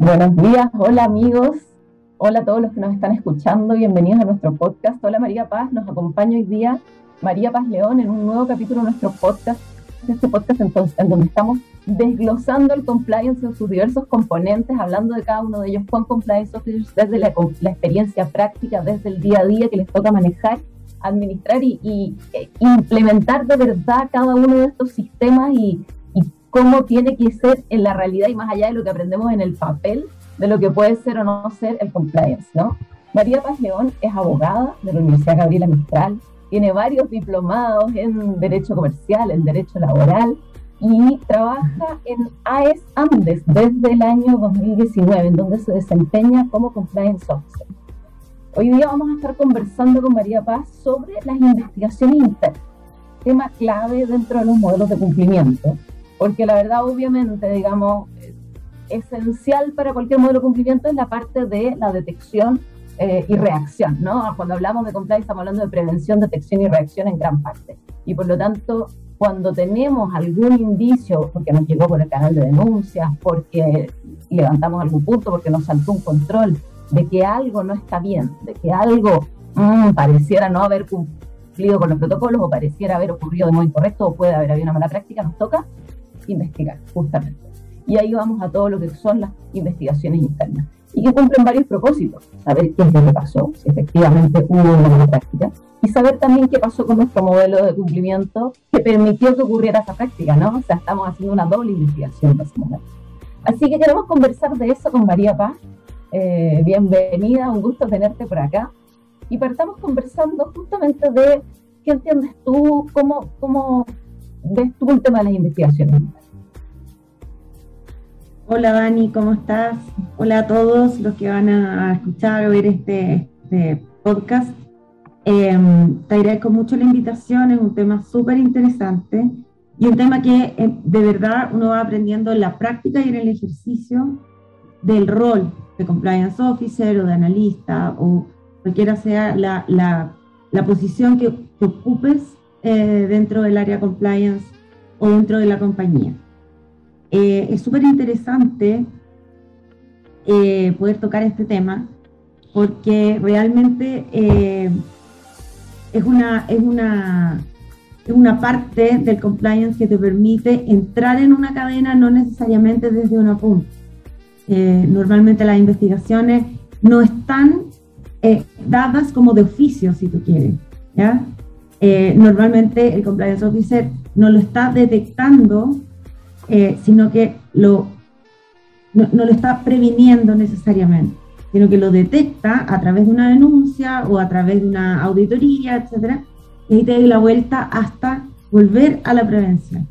Buenos días, hola amigos, hola a todos los que nos están escuchando, bienvenidos a nuestro podcast. Hola María Paz, nos acompaña hoy día María Paz León en un nuevo capítulo de nuestro podcast, este podcast entonces, en donde estamos desglosando el compliance en sus diversos componentes, hablando de cada uno de ellos con compliance officers desde la, experiencia práctica, desde el día a día que les toca manejar, administrar y, e implementar de verdad cada uno de estos sistemas y, y cómo tiene que ser en la realidad y más allá de lo que aprendemos en el papel, de lo que puede ser o no ser el compliance, ¿no? María Paz León es abogada de la Universidad Gabriela Mistral, tiene varios diplomados en Derecho Comercial, en Derecho Laboral y trabaja en AES Andes desde el año 2019, en donde se desempeña como Compliance Officer. Hoy día vamos a estar conversando con María Paz sobre las investigaciones internas, tema clave dentro de los modelos de cumplimiento, porque la verdad obviamente, digamos, esencial para cualquier modelo de cumplimiento es la parte de la detección eh, y reacción, ¿no? Cuando hablamos de compliance estamos hablando de prevención, detección y reacción en gran parte. Y por lo tanto, cuando tenemos algún indicio, porque nos llegó por el canal de denuncias, porque levantamos algún punto, porque nos saltó un control de que algo no está bien, de que algo mm, pareciera no haber cumplido con los protocolos o pareciera haber ocurrido de modo incorrecto o puede haber habido una mala práctica, nos toca investigar, justamente. Y ahí vamos a todo lo que son las investigaciones internas y que cumplen varios propósitos. Saber qué es lo que pasó, si efectivamente hubo una mala práctica, y saber también qué pasó con nuestro modelo de cumplimiento que permitió que ocurriera esa práctica, ¿no? O sea, estamos haciendo una doble investigación momento. Así que queremos conversar de eso con María Paz. Eh, bienvenida, un gusto tenerte por acá. Y partamos conversando justamente de qué entiendes tú, cómo, cómo ves tú el tema de las investigaciones. Hola Dani, ¿cómo estás? Hola a todos los que van a escuchar o ver este, este podcast. Em, te agradezco mucho la invitación, es un tema súper interesante y un tema que eh, de verdad uno va aprendiendo en la práctica y en el ejercicio del rol de compliance officer o de analista o cualquiera sea la, la, la posición que, ocupes eh, dentro del área compliance o dentro de la compañía. Eh, es súper interesante eh, poder tocar este tema porque realmente eh, es, una, es, una, es una parte del compliance que te permite entrar en una cadena no necesariamente desde una punta. normalmente las investigaciones no están dadas como de oficio, si tú quieres. ¿ya? Normalmente el compliance officer no lo está detectando eh, sino que lo, no, lo está previniendo necesariamente, sino que lo detecta a través de una denuncia o a través de una auditoría, etcétera, y ahí te da la vuelta hasta volver a la prevención.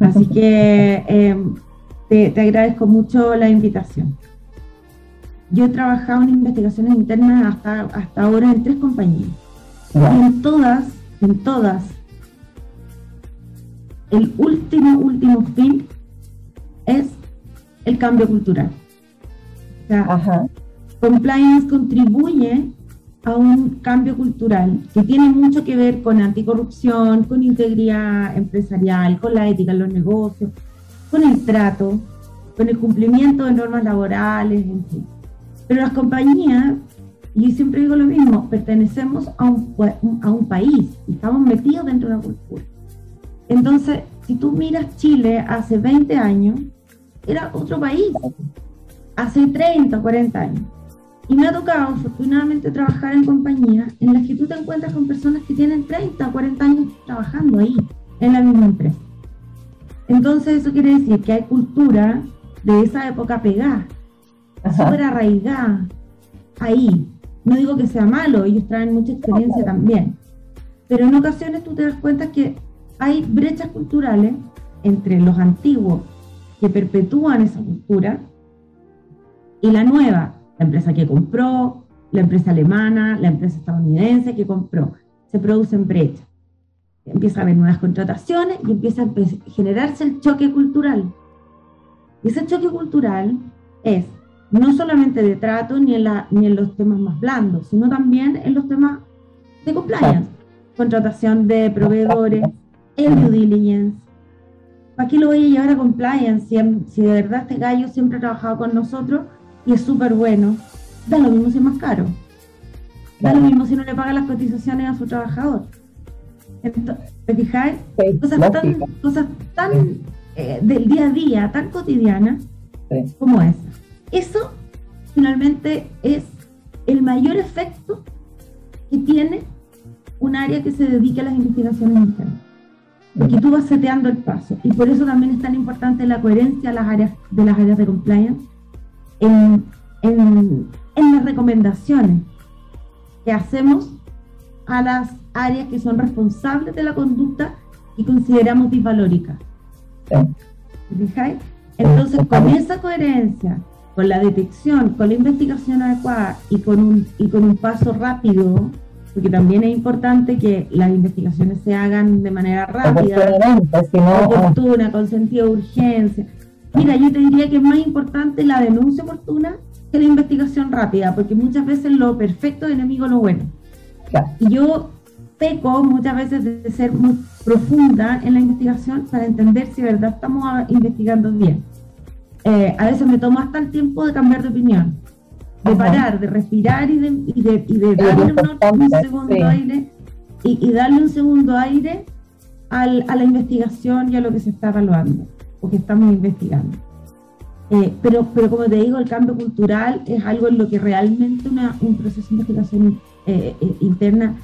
Así que em, te, agradezco mucho la invitación. Yo he trabajado en investigaciones internas hasta, hasta ahora en tres compañías. En todas, en todas, el último, último fin es el cambio cultural. O sea, compliance contribuye a un cambio cultural que tiene mucho que ver con anticorrupción, con integridad empresarial, con la ética en los negocios, con el trato, con el cumplimiento de normas laborales, en fin. Pero las compañías, y siempre digo lo mismo, pertenecemos a un, a un país, estamos metidos dentro de una cultura. Entonces, si tú miras Chile hace 20 años, era otro país, hace 30 o 40 años. Y me ha tocado, afortunadamente, trabajar en compañías en las que tú te encuentras con personas que tienen 30 o 40 años trabajando ahí, en la misma empresa. Entonces, eso quiere decir que hay cultura de esa época pegada, súper arraigada, ahí. No digo que sea malo, ellos traen mucha experiencia también. Pero en ocasiones tú te das cuenta que hay brechas culturales entre los antiguos que perpetúan esa cultura y la nueva, la empresa que compró, la empresa alemana, la empresa estadounidense que compró. Se producen brechas. Empieza a haber nuevas contrataciones y empieza a generarse el choque cultural. Y ese choque cultural es no solamente de trato ni en, la, ni en los temas más blandos, sino también en los temas de compliance, contratación de proveedores, el due diligence, ¿para qué lo voy a llevar a compliance si, de verdad este gallo siempre ha trabajado con nosotros y es súper bueno? Da lo mismo si es más caro. Da lo mismo si no le paga las cotizaciones a su trabajador. ¿Te fijáis? cosas, tan, eh, del día a día, tan cotidianas como esa. Eso finalmente es el mayor efecto que tiene un área que se dedique a las investigaciones internas. Porque tú vas seteando el paso. Y por eso también es tan importante la coherencia de las áreas de, las áreas de compliance en, en, en las recomendaciones que hacemos a las áreas que son responsables de la conducta y consideramos disvalóricas. Entonces, con esa coherencia, con la detección, con la investigación adecuada y con un, y con un paso rápido, porque también es importante que las investigaciones se hagan de manera rápida, oportuna, con sentido de urgencia. Mira, yo te diría que es más importante la denuncia oportuna que la investigación rápida, porque muchas veces lo perfecto es enemigo lo bueno. Y yo peco muchas veces de ser muy profunda en la investigación para entender si de verdad estamos investigando bien. Eh, a veces me tomo hasta el tiempo de cambiar de opinión, de parar, de respirar y de, y de, y de darle un, segundo aire y, darle un segundo aire al, a la investigación y a lo que se está evaluando o que estamos investigando. Eh, pero, pero como te digo, el cambio cultural es algo en lo que realmente una, un proceso de investigación eh, interna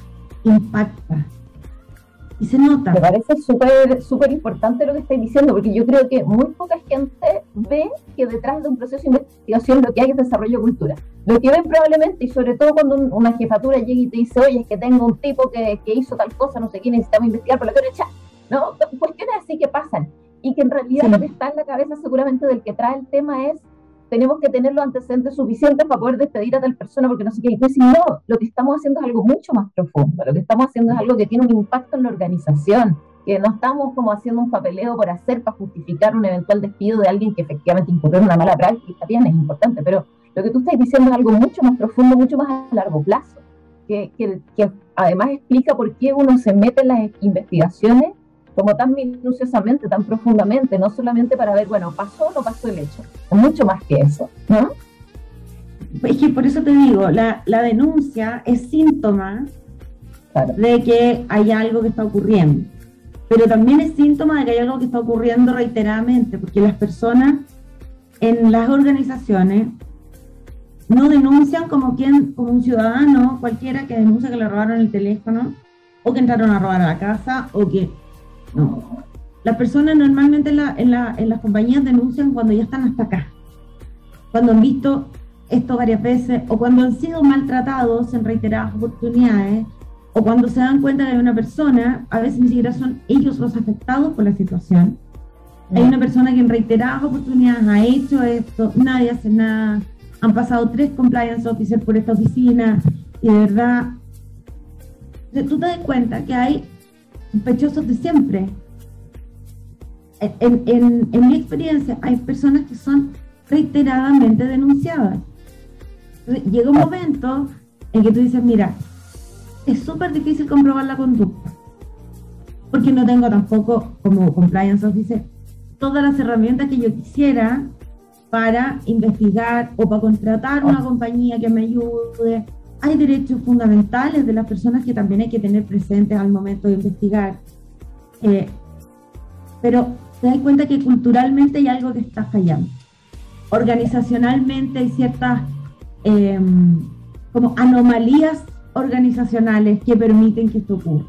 impacta. Y se nota. Me parece súper súper importante lo que estáis diciendo, porque yo creo que muy poca gente ve que detrás de un proceso de investigación lo que hay es desarrollo de cultura. Lo que ven probablemente, y sobre todo cuando una jefatura llega y te dice, oye, es que tengo un tipo que, que hizo tal cosa, no sé qué, necesitamos investigar por la que echar. ¿no? Cuestiones así que pasan. Y que en realidad lo que está en la cabeza seguramente del que trae el tema es tenemos que tener los antecedentes suficientes para poder despedir a tal persona porque no sé qué. Y pues, no, lo que estamos haciendo es algo mucho más profundo. Lo que estamos haciendo es algo que tiene un impacto en la organización, que no estamos como haciendo un papeleo por hacer para justificar un eventual despido de alguien que efectivamente incurrió en una mala práctica. Bien, es importante, pero lo que tú estás diciendo es algo mucho más profundo, mucho más a largo plazo, que, que, que además explica por qué uno se mete en las investigaciones como tan minuciosamente, tan profundamente, no solamente para ver, bueno, pasó o no pasó el hecho, mucho más que eso, ¿no? Es que por eso te digo, la, denuncia es síntoma de que hay algo que está ocurriendo, pero también es síntoma de que hay algo que está ocurriendo reiteradamente, porque las personas en las organizaciones no denuncian como quien, como un ciudadano cualquiera que denuncia que le robaron el teléfono, o que entraron a robar a la casa, o que no. Las personas normalmente en, las compañías denuncian cuando ya están hasta acá, cuando han visto esto varias veces o cuando han sido maltratados en reiteradas oportunidades o cuando se dan cuenta que hay una persona, a veces ni siquiera son ellos los afectados por la situación. Hay una persona que en reiteradas oportunidades ha hecho esto, nadie hace nada, han pasado tres compliance officers por esta oficina y de verdad, tú te das cuenta que hay sospechosos de siempre. En, mi experiencia hay personas que son reiteradamente denunciadas. llega un momento en que tú dices, mira, es súper difícil comprobar la conducta, porque no tengo tampoco como compliance officer todas las herramientas que yo quisiera para investigar o para contratar una compañía que me ayude hay derechos fundamentales de las personas que también hay que tener presentes al momento de investigar. Eh, pero te das cuenta que culturalmente hay algo que está fallando. Organizacionalmente hay ciertas em, como anomalías organizacionales que permiten que esto ocurra.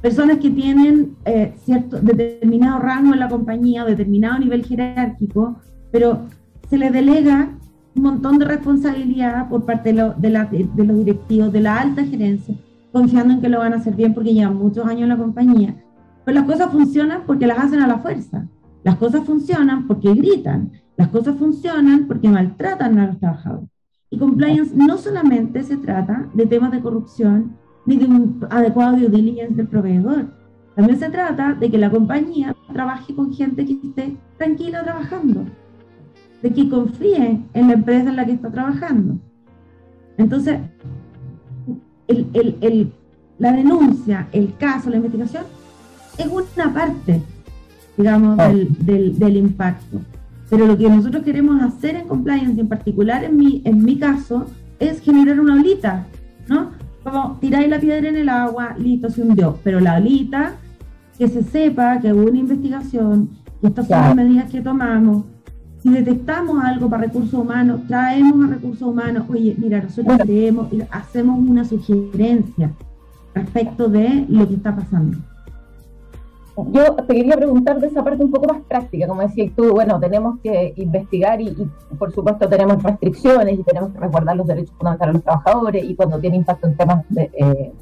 Personas que tienen eh, cierto determinado rango en la compañía, determinado nivel jerárquico, pero se les delega un montón de responsabilidad por parte de, de, los directivos, de la alta gerencia, confiando en que lo van a hacer bien porque llevan muchos años en la compañía. Pero las cosas funcionan porque las hacen a la fuerza. Las cosas funcionan porque gritan. Las cosas funcionan porque maltratan a los trabajadores. Y compliance no solamente se trata de temas de corrupción ni de un adecuado due diligence del proveedor. También se trata de que la compañía trabaje con gente que esté tranquila trabajando de que confíe en la empresa en la que está trabajando. Entonces, la denuncia, el caso, la investigación, es una parte, digamos, ah. del, del, impacto. Pero lo que nosotros queremos hacer en compliance, en particular en mi, en mi caso, es generar una olita, ¿no? Como tiráis la piedra en el agua, listo, se hundió. Pero la olita, que se sepa que hubo una investigación, que estas son las medidas que tomamos, si detectamos algo para recursos humanos, traemos a recursos humanos, oye, mira, nosotros creemos, hacemos una sugerencia respecto de lo que está pasando. Yo te quería preguntar de esa parte un poco más práctica, como decías tú, bueno, tenemos que investigar y, por supuesto tenemos restricciones y tenemos que resguardar los derechos fundamentales de los trabajadores y cuando tiene impacto en temas de, eh,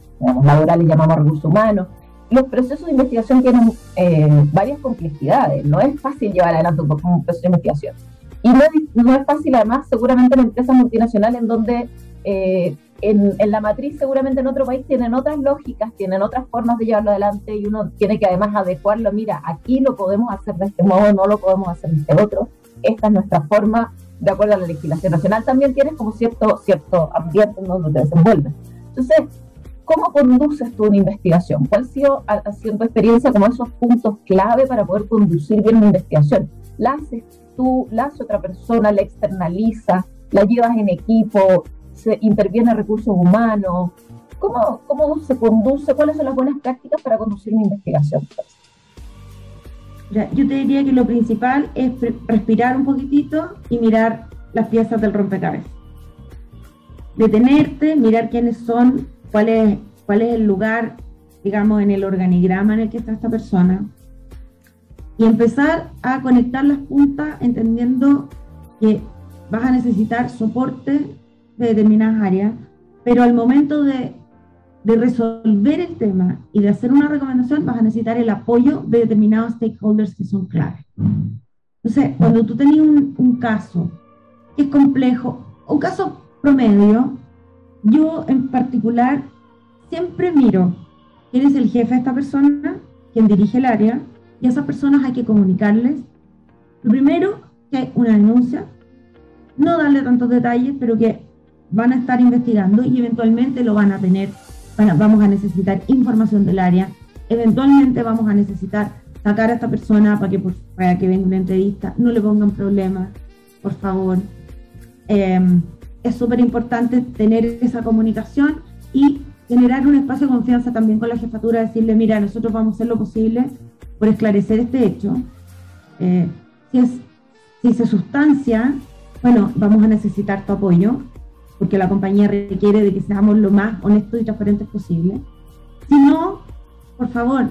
laborales llamamos recursos humanos. Los procesos de investigación tienen eh, varias complejidades, no es fácil llevar adelante un, proceso de investigación. Y no es, no es fácil además seguramente en empresas multinacionales en donde eh, en, la matriz seguramente en otro país tienen otras lógicas, tienen otras formas de llevarlo adelante y uno tiene que además adecuarlo, mira, aquí lo podemos hacer de este modo, no lo podemos hacer de este otro, esta es nuestra forma, de acuerdo a la legislación nacional, también tienes como cierto, cierto ambiente en donde te desenvuelves. Entonces, ¿cómo conduces tú una investigación? ¿Cuál ha sido, ha sido tu experiencia como esos puntos clave para poder conducir bien una investigación? ¿La haces tú, la hace otra persona, la externaliza, la llevas en equipo? se interviene recursos humanos? ¿Cómo, ¿Cómo se conduce? ¿Cuáles son las buenas prácticas para conducir una investigación? yo te diría que lo principal es respirar un poquitito y mirar las piezas del rompecabezas. Detenerte, mirar quiénes son, cuál es, cuál es el lugar, digamos, en el organigrama en el que está esta persona. Y empezar a conectar las puntas entendiendo que vas a necesitar soporte de determinadas áreas, pero al momento de, de, resolver el tema y de hacer una recomendación, vas a necesitar el apoyo de determinados stakeholders que son claves. Entonces, cuando tú tenías un, un caso que es complejo, un caso promedio, yo en particular siempre miro quién es el jefe de esta persona, quién dirige el área, y a esas personas hay que comunicarles, lo primero, que hay una denuncia, no darle tantos detalles, pero que van a estar investigando y eventualmente lo van a tener, vamos a necesitar información del área, eventualmente vamos a necesitar sacar a esta persona para que, para que venga una entrevista, no le pongan problemas, por favor. Em, es súper importante tener esa comunicación y generar un espacio de confianza también con la jefatura, decirle, mira, nosotros vamos a hacer lo posible por esclarecer este hecho. Eh, si, es, si se sustancia, bueno, vamos a necesitar tu apoyo porque la compañía requiere de que seamos lo más honestos y transparentes posible. Si no, por favor,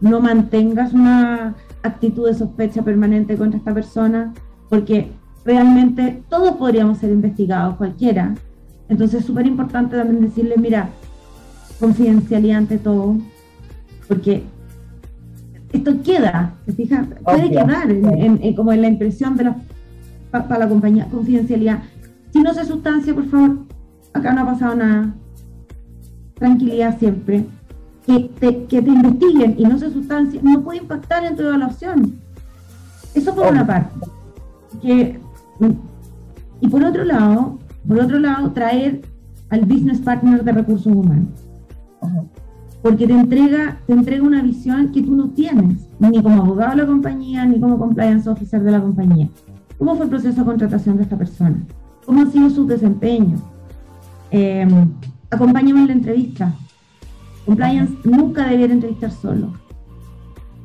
no mantengas una actitud de sospecha permanente contra esta persona, porque realmente todos podríamos ser investigados, cualquiera. Entonces es súper importante también decirle, mira, confidencialidad ante todo, porque esto queda, ¿se fija? Puede quedar en, como en la impresión de la, para la compañía, confidencialidad. Si no se sustancia, por favor, acá no ha pasado nada. Tranquilidad siempre. Que te, que te investiguen y no se sustancia no puede impactar en tu evaluación. Eso por una parte. Y por otro lado, por otro lado, traer al business partner de recursos humanos. Porque te entrega, te entrega una visión que tú no tienes, ni como abogado de la compañía, ni como compliance officer de la compañía. ¿Cómo fue el proceso de contratación de esta persona? cómo ha sido su desempeño. Eh, acompáñame en la entrevista. Compliance nunca debiera entrevistar solo.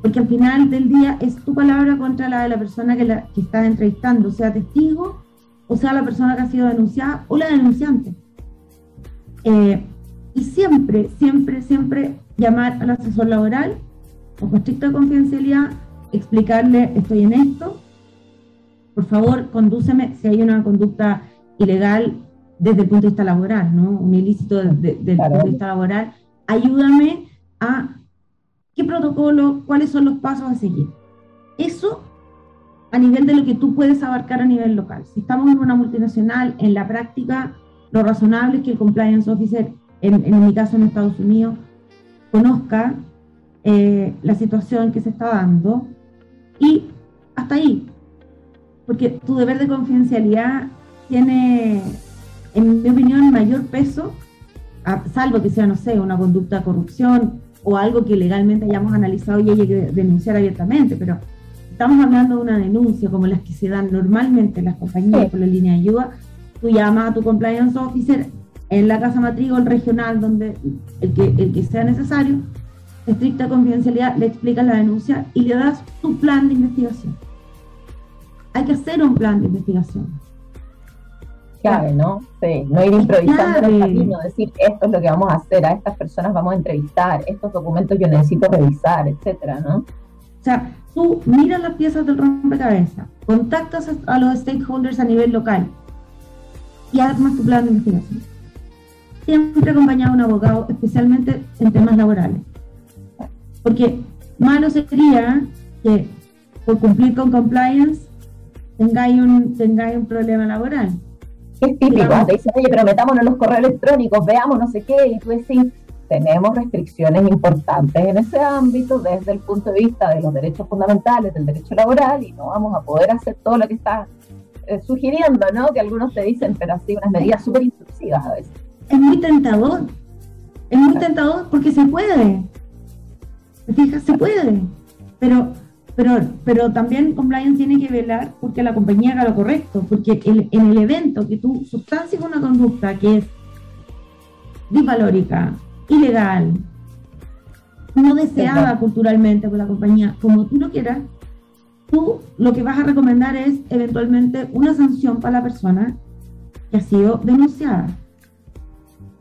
Porque al final del día es tu palabra contra la de la persona que, la, que estás entrevistando, sea testigo, o sea la persona que ha sido denunciada o la denunciante. Eh, y siempre, siempre, siempre llamar al asesor laboral con estricta confidencialidad, explicarle estoy en esto, por favor, condúceme si hay una conducta ilegal desde el punto de vista laboral, ¿no? Un ilícito desde, el punto de vista laboral. Ayúdame a qué protocolo, cuáles son los pasos a seguir. Eso a nivel de lo que tú puedes abarcar a nivel local. Si estamos en una multinacional, en la práctica, lo razonable es que el compliance officer, en, mi caso en Estados Unidos, conozca eh, la situación que se está dando y hasta ahí, porque tu deber de confidencialidad tiene, en mi opinión, mayor peso, salvo que sea, no sé, una conducta de corrupción, o algo que legalmente hayamos analizado y haya que denunciar abiertamente, pero estamos hablando de una denuncia como las que se dan normalmente en las compañías por la línea de ayuda, tú llamas a tu compliance officer en la casa matriz o el regional, donde el que, el que sea necesario, estricta confidencialidad, le explicas la denuncia y le das tu plan de investigación. Hay que hacer un plan de investigación. Clave, ¿no? Sí, no ir improvisando en el camino, decir esto es lo que vamos a hacer, a estas personas vamos a entrevistar, estos documentos yo necesito revisar, etcétera, ¿no? O sea, tú miras las piezas del rompecabezas, contactas a los stakeholders a nivel local y armas tu plan de investigación. Siempre acompañado de un abogado, especialmente en temas laborales. Porque malo sería que por cumplir con compliance tengáis un, tengáis un problema laboral. Es típico, te dicen, oye, pero metámonos en los correos electrónicos, veamos no sé qué, y tú decís, tenemos restricciones importantes en ese ámbito desde el punto de vista de los derechos fundamentales, del derecho laboral, y no vamos a poder hacer todo lo que está eh, sugiriendo, ¿no? Que algunos te dicen, pero así unas medidas súper intrusivas a veces. Es muy tentador, es muy tentador porque se puede, fijas? Se puede, pero, pero, pero también compliance tiene que velar porque la compañía haga lo correcto, porque en el evento que tú sustancias una conducta que es disvalórica, ilegal, no deseada culturalmente por la compañía, como tú lo quieras, tú lo que vas a recomendar es eventualmente una sanción para la persona que ha sido denunciada.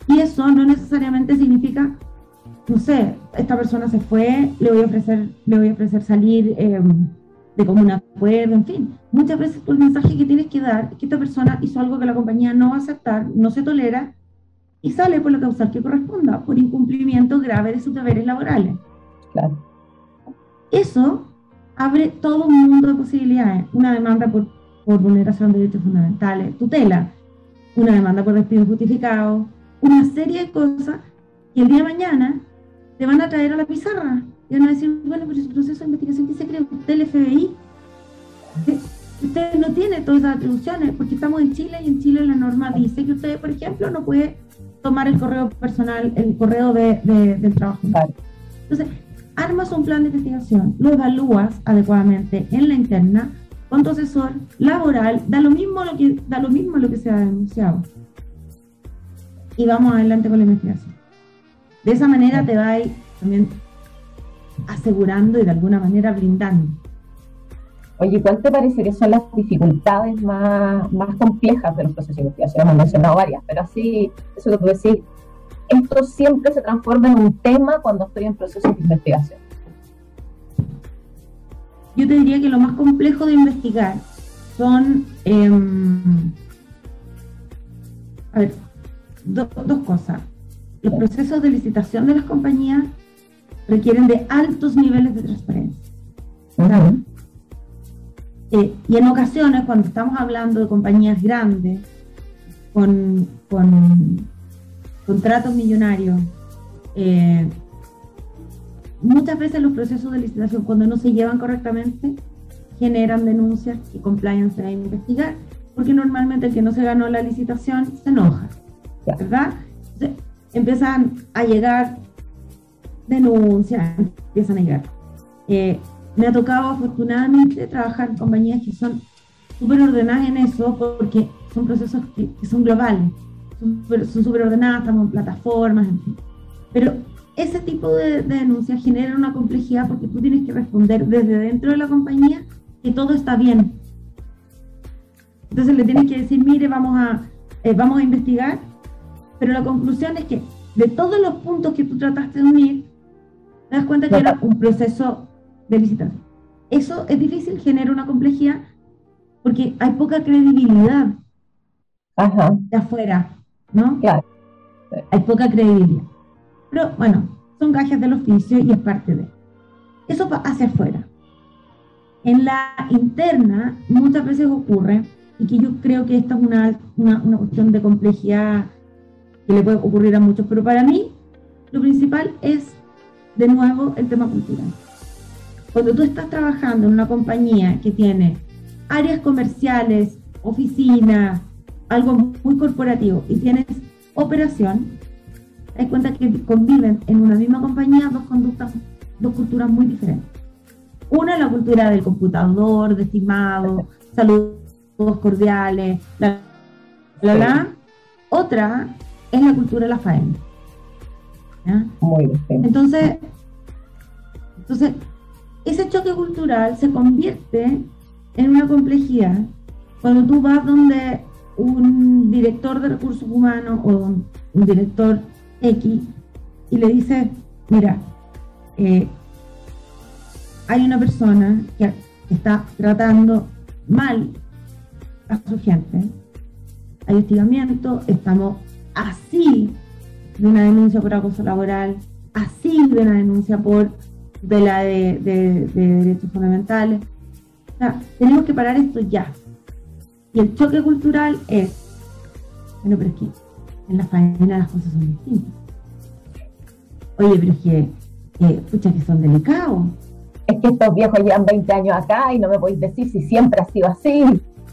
Y eso no necesariamente significa, no sé, esta persona se fue, le voy a ofrecer, le voy a ofrecer salir em, de común acuerdo, en fin. Muchas veces el mensaje que tienes que dar es que esta persona hizo algo que la compañía no va a aceptar, no se tolera y sale por la causal que corresponda, por incumplimiento grave de sus deberes laborales. Claro. Eso abre todo un mundo de posibilidades. Una demanda por, por vulneración de derechos fundamentales, tutela, una demanda por despido justificado, una serie de cosas que el día de mañana te van a traer a la pizarra. Y van a decir, bueno, pero ese proceso de investigación que se cree usted el FBI. Usted no tiene todas esas atribuciones porque estamos en Chile y en Chile la norma dice que usted, por ejemplo, no puede tomar el correo personal, el correo de, del trabajo. Entonces, armas un plan de investigación, lo evalúas adecuadamente en la interna con tu asesor laboral, da lo mismo lo que, da lo mismo lo que se ha denunciado. Y vamos adelante con la investigación. De esa manera te vas también asegurando y de alguna manera blindando Oye, ¿cuál te parece que son las dificultades más, más complejas de los procesos de investigación? Hemos mencionado varias, pero así, eso que tú decís, esto siempre se transforma en un tema cuando estoy en procesos de investigación. Yo te diría que lo más complejo de investigar son, em, a ver, dos cosas. Los procesos de licitación de las compañías requieren de altos niveles de transparencia. Eh, y en ocasiones, cuando estamos hablando de compañías grandes, con, contratos millonarios, eh, muchas veces los procesos de licitación, cuando no se llevan correctamente, generan denuncias y compliance a investigar, porque normalmente el que no se ganó la licitación se enoja, ¿verdad? Empiezan a llegar denuncias, empiezan a llegar. Eh, me ha tocado afortunadamente trabajar en compañías que son súper ordenadas en eso porque son procesos que, son globales, son súper ordenadas, estamos en plataformas, en fin. Pero ese tipo de, denuncias genera una complejidad porque tú tienes que responder desde dentro de la compañía que todo está bien. Entonces le tienes que decir, mire, vamos a, eh, vamos a investigar, pero la conclusión es que de todos los puntos que tú trataste de unir, te das cuenta que era un proceso de licitación. Eso es difícil, genera una complejidad porque hay poca credibilidad de afuera, ¿no? Hay poca credibilidad. Pero bueno, son gajes del oficio y es parte de. Eso hacia afuera. En la interna muchas veces ocurre, y que yo creo que esta es una, una, una cuestión de complejidad que le puede ocurrir a muchos, pero para mí lo principal es, de nuevo, el tema cultural. Cuando tú estás trabajando en una compañía que tiene áreas comerciales, oficinas, algo muy corporativo y tienes operación, te das cuenta que conviven en una misma compañía dos conductas, dos culturas muy diferentes. Una es la cultura del computador, de estimado, saludos cordiales, la, la, la. Otra es la cultura de la faena. Muy bien. Entonces, entonces, ese choque cultural se convierte en una complejidad cuando tú vas donde un director de recursos humanos o un, director X y le dices, mira, eh, hay una persona que está tratando mal a su gente, hay hostigamiento, estamos así de una denuncia por acoso laboral, así de una denuncia por de la de, derechos fundamentales. O sea, tenemos que parar esto ya. Y el choque cultural es, bueno, pero es que en la faena las cosas son distintas. Oye, pero es que, eh, pucha, que son delicados. Es que estos viejos llevan 20 años acá y no me podéis decir si siempre ha sido así.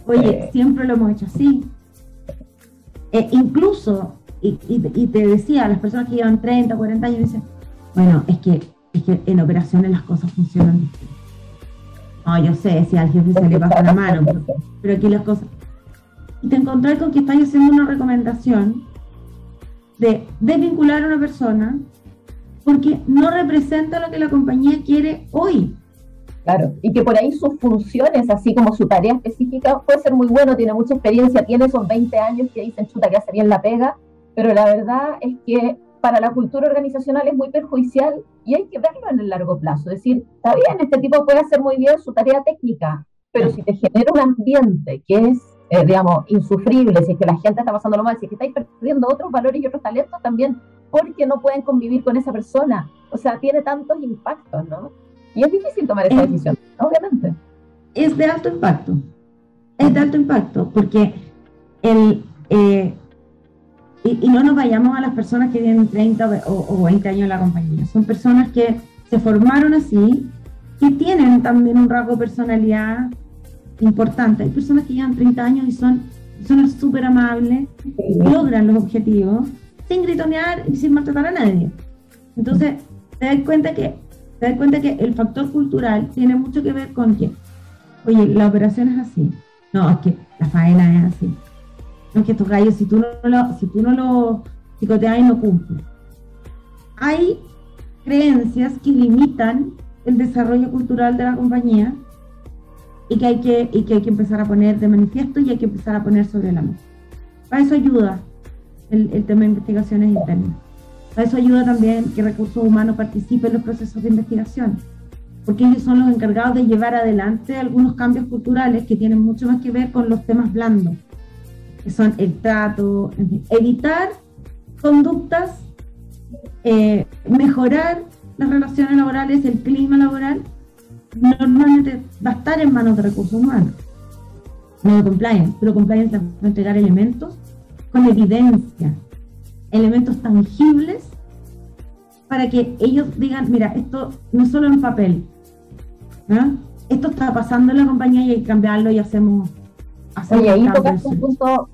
Oye, eh. siempre lo hemos hecho así. Eh, incluso, y, te decía, las personas que llevan 30, 40 años dicen, bueno, es que, es que en operaciones las cosas funcionan. No, yo sé, si al jefe se le pasa la mano, pero, aquí las cosas... Y te encontrás con que estás haciendo una recomendación de desvincular a una persona porque no representa lo que la compañía quiere hoy. Claro, y que por ahí sus funciones, así como su tarea específica, puede ser muy bueno, tiene mucha experiencia, tiene esos 20 años que dicen, chuta, que hace bien la pega, pero la verdad es que para la cultura organizacional es muy perjudicial y hay que verlo en el largo plazo. Es decir, está bien, este tipo puede hacer muy bien su tarea técnica, pero si te genera un ambiente que es, eh, digamos, insufrible, si es que la gente está pasando lo mal, si es que estáis perdiendo otros valores y otros talentos también, porque no pueden convivir con esa persona. O sea, tiene tantos impactos, ¿no? Y es difícil tomar esa decisión, obviamente. Es de alto impacto. Es de alto impacto, porque el, eh, y, no nos vayamos a las personas que tienen 30 o, 20 años en la compañía. Son personas que se formaron así, y tienen también un rasgo de personalidad importante. Hay personas que llevan 30 años y son son súper amables, logran los objetivos sin gritonear y sin maltratar a nadie. Entonces, te das cuenta que te das cuenta que el factor cultural tiene mucho que ver con que, oye, la operación es así. No, es que la faena es así. No es que estos gallos, si tú no lo, si tú no lo picoteas y no cumplen. Hay creencias que limitan el desarrollo cultural de la compañía y que hay que, y que, hay que empezar a poner de manifiesto y hay que empezar a poner sobre la mesa. Para eso ayuda el tema de investigaciones internas. Eso ayuda también que Recursos Humanos participe en los procesos de investigación, porque ellos son los encargados de llevar adelante algunos cambios culturales que tienen mucho más que ver con los temas blandos, que son el trato, evitar conductas, eh, mejorar las relaciones laborales, el clima laboral, normalmente va a estar en manos de recursos humanos, no de compliance, pero compliance va a entregar elementos con evidencia, elementos tangibles para que ellos digan, mira, esto no es solo en papel, esto está pasando en la compañía y hay que cambiarlo y hacemos... hacemos Oye, ahí tocaste un punto,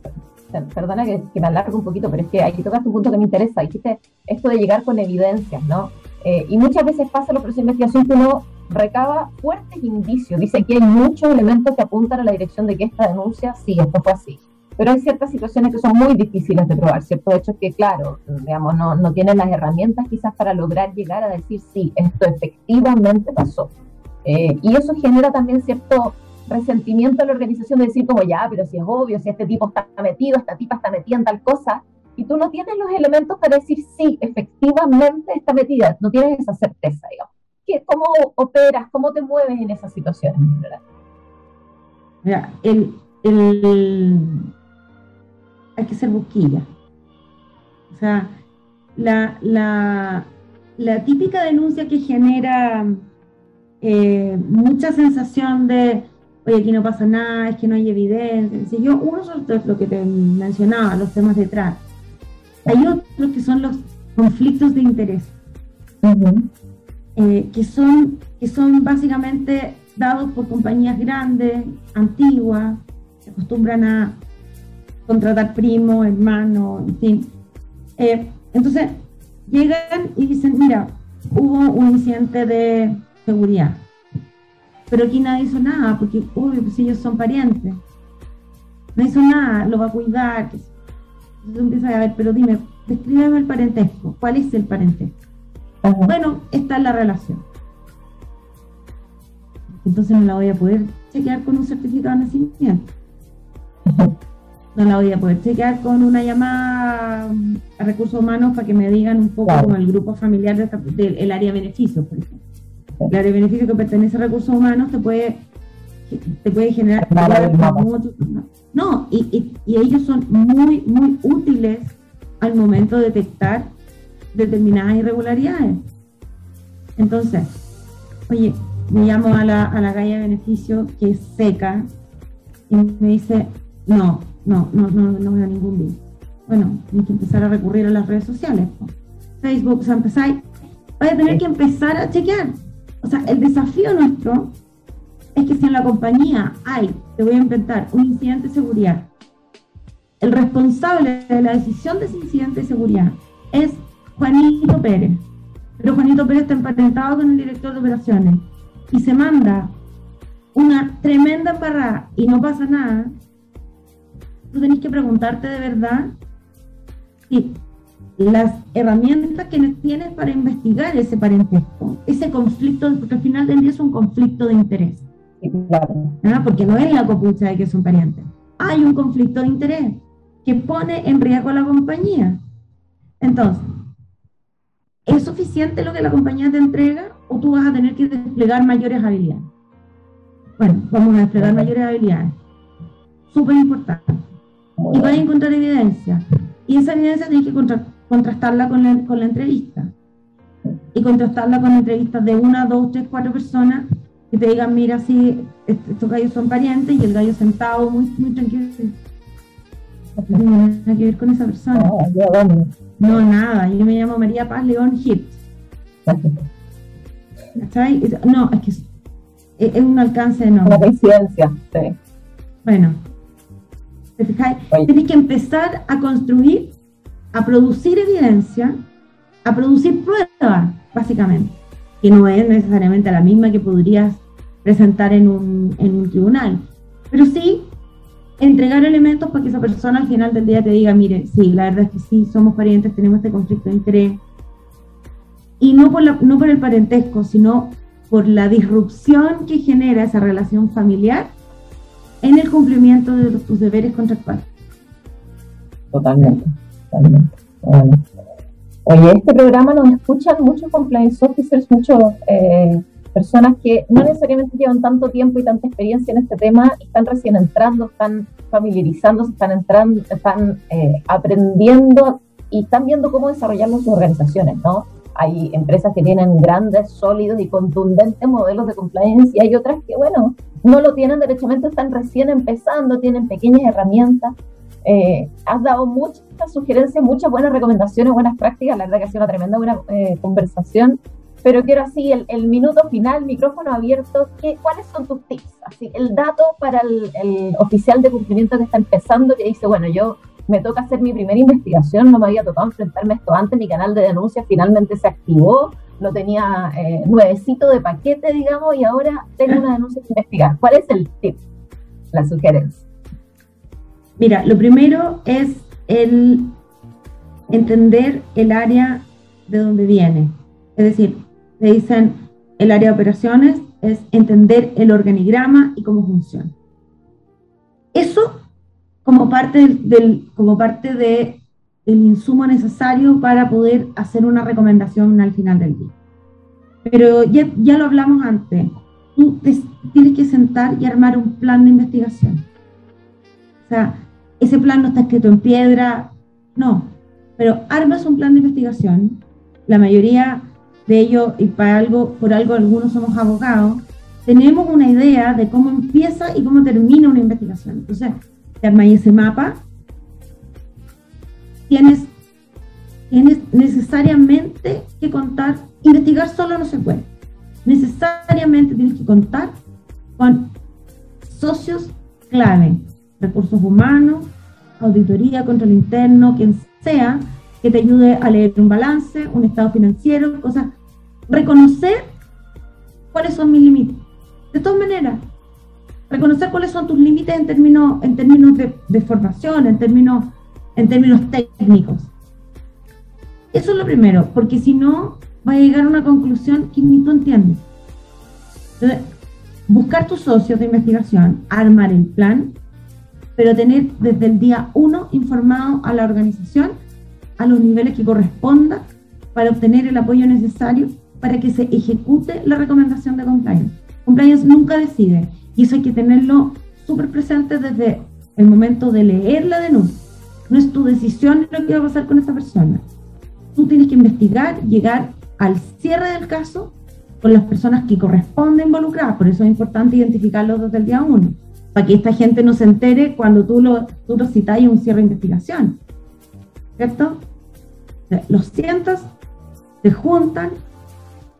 perdona que, me alargo un poquito, pero es que ahí tocaste un punto que me interesa, dijiste esto de llegar con evidencias, ¿no? Eh, y muchas veces pasa en los procesos de investigación que uno recaba fuertes indicios, dice que hay muchos elementos que apuntan a la dirección de que esta denuncia, sí, esto fue así pero hay ciertas situaciones que son muy difíciles de probar, ¿cierto? De hecho, que claro, digamos, no, no tienen las herramientas quizás para lograr llegar a decir, sí, esto efectivamente pasó. Eh, y eso genera también cierto resentimiento en la organización de decir como, ya, pero si es obvio, si este tipo está metido, esta tipa está metida en tal cosa, y tú no tienes los elementos para decir, sí, efectivamente está metida, no tienes esa certeza, digamos. ¿Qué, ¿Cómo operas, cómo te mueves en esas situaciones? Mira, el, el, hay que ser busquilla. O sea, la, la, la típica denuncia que genera eh, mucha sensación de, oye, aquí no pasa nada, es que no hay evidencia. yo, uno es lo que te mencionaba, los temas detrás. Hay otros que son los conflictos de interés, eh, que, son, que son básicamente dados por compañías grandes, antiguas, que acostumbran a contratar primo, hermano, en fin. Eh, entonces, llegan y dicen, mira, hubo un incidente de seguridad, pero aquí nadie hizo nada, porque, uy, pues ellos son parientes. No hizo nada, lo va a cuidar. Entonces empieza a ver, pero dime, descríbeme el parentesco. ¿Cuál es el parentesco? Bueno, esta es la relación. Entonces no la voy a poder chequear con un certificado de nacimiento. No la voy a poder chequear con una llamada a recursos humanos para que me digan un poco con el grupo familiar del área de beneficios, por ejemplo. El área de beneficios que pertenece a recursos humanos te puede, te puede generar... No, y, y ellos son muy, muy útiles al momento de detectar determinadas irregularidades. Entonces, oye, me llamo a la, a la galla de beneficio que es seca y me dice, no, no, no, no, no veo ningún bien. Bueno, tienes que empezar a recurrir a las redes sociales. Facebook, o sea, empezáis, vais a tener que empezar a chequear. O sea, el desafío nuestro es que si en la compañía hay, te voy a inventar, un incidente de seguridad, el responsable de la decisión de ese incidente de seguridad es Juanito Pérez. Pero Juanito Pérez está emparentado con el director de operaciones y se manda una tremenda parada y no pasa nada, tú tenés que preguntarte de verdad si las herramientas que tienes para investigar ese parentesco, ese conflicto, porque al final del día es un conflicto de interés. ¿Ah? Porque no es la copucha de que son parientes. Hay un conflicto de interés que pone en riesgo a la compañía. Entonces, ¿es suficiente lo que la compañía te entrega o tú vas a tener que desplegar mayores habilidades? Bueno, vamos a desplegar mayores habilidades. Súper importante. Y vas a encontrar evidencia. Y esa evidencia tienes que contrastarla con la, con la entrevista. Y contrastarla con entrevistas de una, dos, tres, cuatro personas que te digan, mira, sí, estos gallos son parientes y el gallo sentado muy, muy tranquilo no tiene nada que ver con esa persona. No, nada. Yo me llamo María Paz León Hit. No, es que es, un alcance enorme. Una coincidencia, sí. Bueno, Tienes que empezar a construir, a producir evidencia, a producir pruebas, básicamente, que no es necesariamente la misma que podrías presentar en un, en un tribunal, pero sí entregar elementos para que esa persona al final del día te diga, mire, sí, la verdad es que sí, somos parientes, tenemos este conflicto de interés. Y no por, la, no por el parentesco, sino por la disrupción que genera esa relación familiar en el cumplimiento de tus deberes contractuales. Totalmente, totalmente. Oye, este programa nos escuchan muchos compliance officers, muchos eh, personas que no necesariamente llevan tanto tiempo y tanta experiencia en este tema, están recién entrando, están familiarizándose, están entrando, están eh, aprendiendo y están viendo cómo desarrollar sus organizaciones, ¿no? Hay empresas que tienen grandes, sólidos y contundentes modelos de compliance y hay otras que, bueno, no lo tienen derechamente, están recién empezando, tienen pequeñas herramientas. Eh, has dado muchas sugerencias, muchas buenas recomendaciones, buenas prácticas. La verdad que ha sido una tremenda buena eh, conversación pero quiero así el, minuto final, micrófono abierto, ¿qué, ¿cuáles son tus tips? Así, el dato para el, oficial de cumplimiento que está empezando, que dice, bueno, yo me toca hacer mi primera investigación, no me había tocado enfrentarme a esto antes, mi canal de denuncia finalmente se activó, lo tenía eh, nuevecito de paquete, digamos, y ahora tengo una denuncia que investigar. ¿Cuál es el tip, la sugerencia? Mira, lo primero es el entender el área de donde viene. Es decir, le dicen el área de operaciones es entender el organigrama y cómo funciona. Eso como parte del, como parte de el insumo necesario para poder hacer una recomendación al final del día. Pero ya, ya lo hablamos antes, tú tienes que sentar y armar un plan de investigación. O sea, ese plan no está escrito en piedra, no, pero armas un plan de investigación. La mayoría de ello, y para algo, por algo algunos somos abogados, tenemos una idea de cómo empieza y cómo termina una investigación. Entonces, armas ese mapa, tienes, tienes necesariamente que contar, investigar solo no se puede, necesariamente tienes que contar con socios clave, recursos humanos, auditoría, control interno, quien sea, que te ayude a leer un balance, un estado financiero, cosas. Reconocer cuáles son mis límites. De todas maneras, reconocer cuáles son tus límites en términos, de, formación, en términos, en términos técnicos. Eso es lo primero, porque si no, va a llegar a una conclusión que ni tú entiendes. Entonces, buscar tus socios de investigación, armar el plan, pero tener desde el día uno informado a la organización a los niveles que corresponda para obtener el apoyo necesario para que se ejecute la recomendación de compliance. Compliance nunca decide y eso hay que tenerlo súper presente desde el momento de leer la denuncia. No es tu decisión lo que va a pasar con esta persona. Tú tienes que investigar, llegar al cierre del caso con las personas que corresponden involucradas. Por eso es importante identificarlos desde el día uno, para que esta gente no se entere cuando tú lo, tú lo citas en un cierre de investigación. ¿Cierto? Los sientas, se juntan,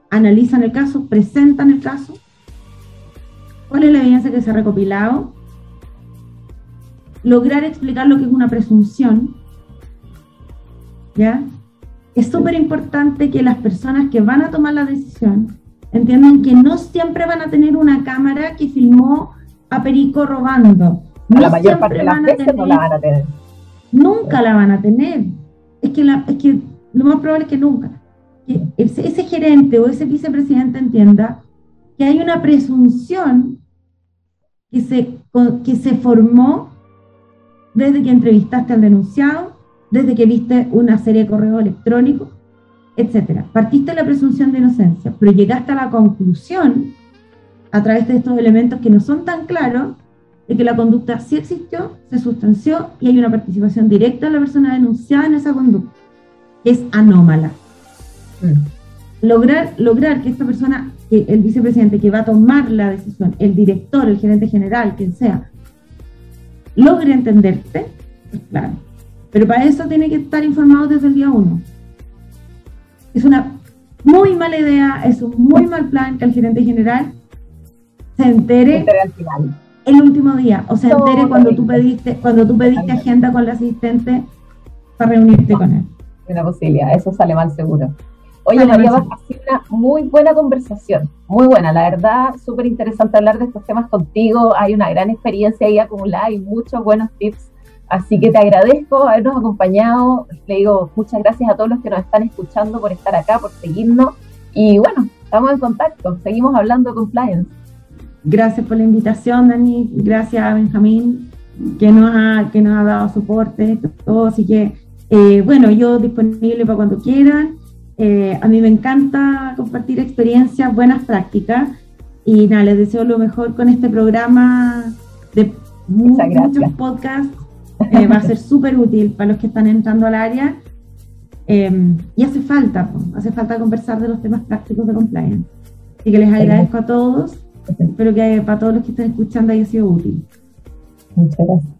analizan el caso, presentan el caso, cuál es la evidencia que se ha recopilado, lograr explicar lo que es una presunción, ¿ya? Es súper importante que las personas que van a tomar la decisión entiendan que no siempre van a tener una cámara que filmó a Perico robando. No la mayor parte de las veces no la van a tener. Nunca la van a tener. Es que, la, es que lo más probable es que nunca ese, gerente o ese vicepresidente entienda que hay una presunción que se, que se formó desde que entrevistaste al denunciado, desde que viste una serie de correos electrónicos, etc. Partiste de la presunción de inocencia, pero llegaste a la conclusión, a través de estos elementos que no son tan claros, de que la conducta sí existió, se sustanció y hay una participación directa de la persona denunciada en esa conducta, es anómala. Lograr, lograr que esta persona, que el vicepresidente que va a tomar la decisión, el director, el gerente general, quien sea, logre entenderte, pues claro. Pero para eso tiene que estar informado desde el día uno. Es una muy mala idea, es un muy mal plan que el gerente general se entere, el último día, o se entere cuando tú pediste, cuando tú pediste agenda con el asistente para reunirte con él. Una posibilidad, eso sale mal seguro. Oye, María, ha sido una muy buena conversación, muy buena, la verdad, súper interesante hablar de estos temas contigo, hay una gran experiencia ahí acumulada y muchos buenos tips, así que te agradezco habernos acompañado, le digo muchas gracias a todos los que nos están escuchando por estar acá, por seguirnos y bueno, estamos en contacto, seguimos hablando de compliance. Gracias por la invitación, Dani, gracias a Benjamín, que nos ha, que nos ha dado soporte, todo, así que, eh, bueno, yo disponible para cuando quieran eh, a mí me encanta compartir experiencias, buenas prácticas y nada, les deseo lo mejor con este programa de muchos podcasts. Eh, va a ser súper útil para los que están entrando al área. Em, y hace falta, hace falta conversar de los temas prácticos de compliance. Así que les agradezco a todos. Espero que para todos los que están escuchando haya sido útil. Muchas gracias.